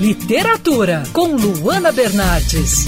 Literatura, com Luana Bernardes.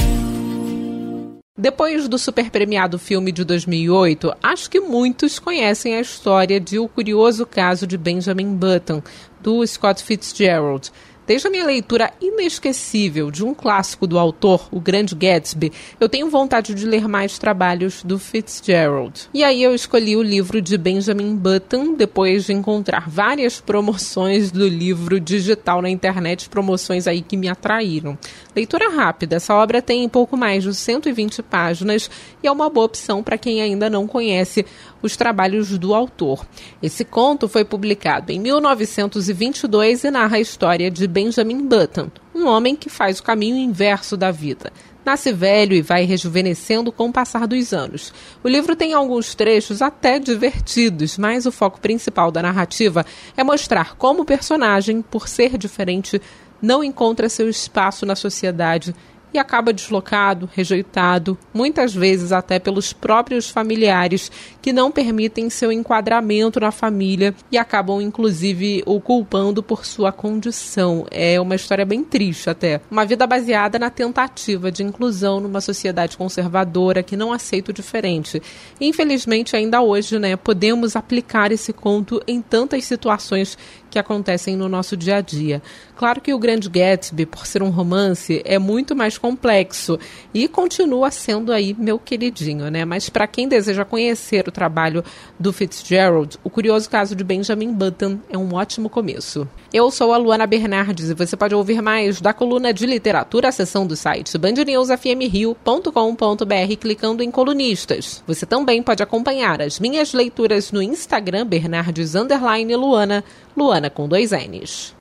Depois do super premiado filme de 2008, acho que muitos conhecem a história de O Curioso Caso de Benjamin Button, do Scott Fitzgerald. Desde a minha leitura inesquecível de um clássico do autor, O Grande Gatsby, eu tenho vontade de ler mais trabalhos do Fitzgerald. E aí eu escolhi o livro de Benjamin Button, depois de encontrar várias promoções do livro digital na internet, promoções aí que me atraíram. Leitura rápida, essa obra tem pouco mais de 120 páginas e é uma boa opção para quem ainda não conhece os trabalhos do autor. Esse conto foi publicado em 1922 e narra a história de Benjamin Button, um homem que faz o caminho inverso da vida. Nasce velho e vai rejuvenescendo com o passar dos anos. O livro tem alguns trechos até divertidos, mas o foco principal da narrativa é mostrar como o personagem, por ser diferente, não encontra seu espaço na sociedade e acaba deslocado, rejeitado, muitas vezes até pelos próprios familiares que não permitem seu enquadramento na família e acabam inclusive o culpando por sua condição. É uma história bem triste até. Uma vida baseada na tentativa de inclusão numa sociedade conservadora que não aceita o diferente. Infelizmente, ainda hoje, né, podemos aplicar esse conto em tantas situações que acontecem no nosso dia a dia. Claro que o Grande Gatsby, por ser um romance, é muito mais complexo e continua sendo aí meu queridinho, né? Mas para quem deseja conhecer o trabalho do Fitzgerald, o curioso caso de Benjamin Button é um ótimo começo. Eu sou a Luana Bernardes e você pode ouvir mais da coluna de literatura, a seção do site bandnewsfmrio.com.br clicando em colunistas. Você também pode acompanhar as minhas leituras no Instagram Bernardes Luana Luana com dois N's.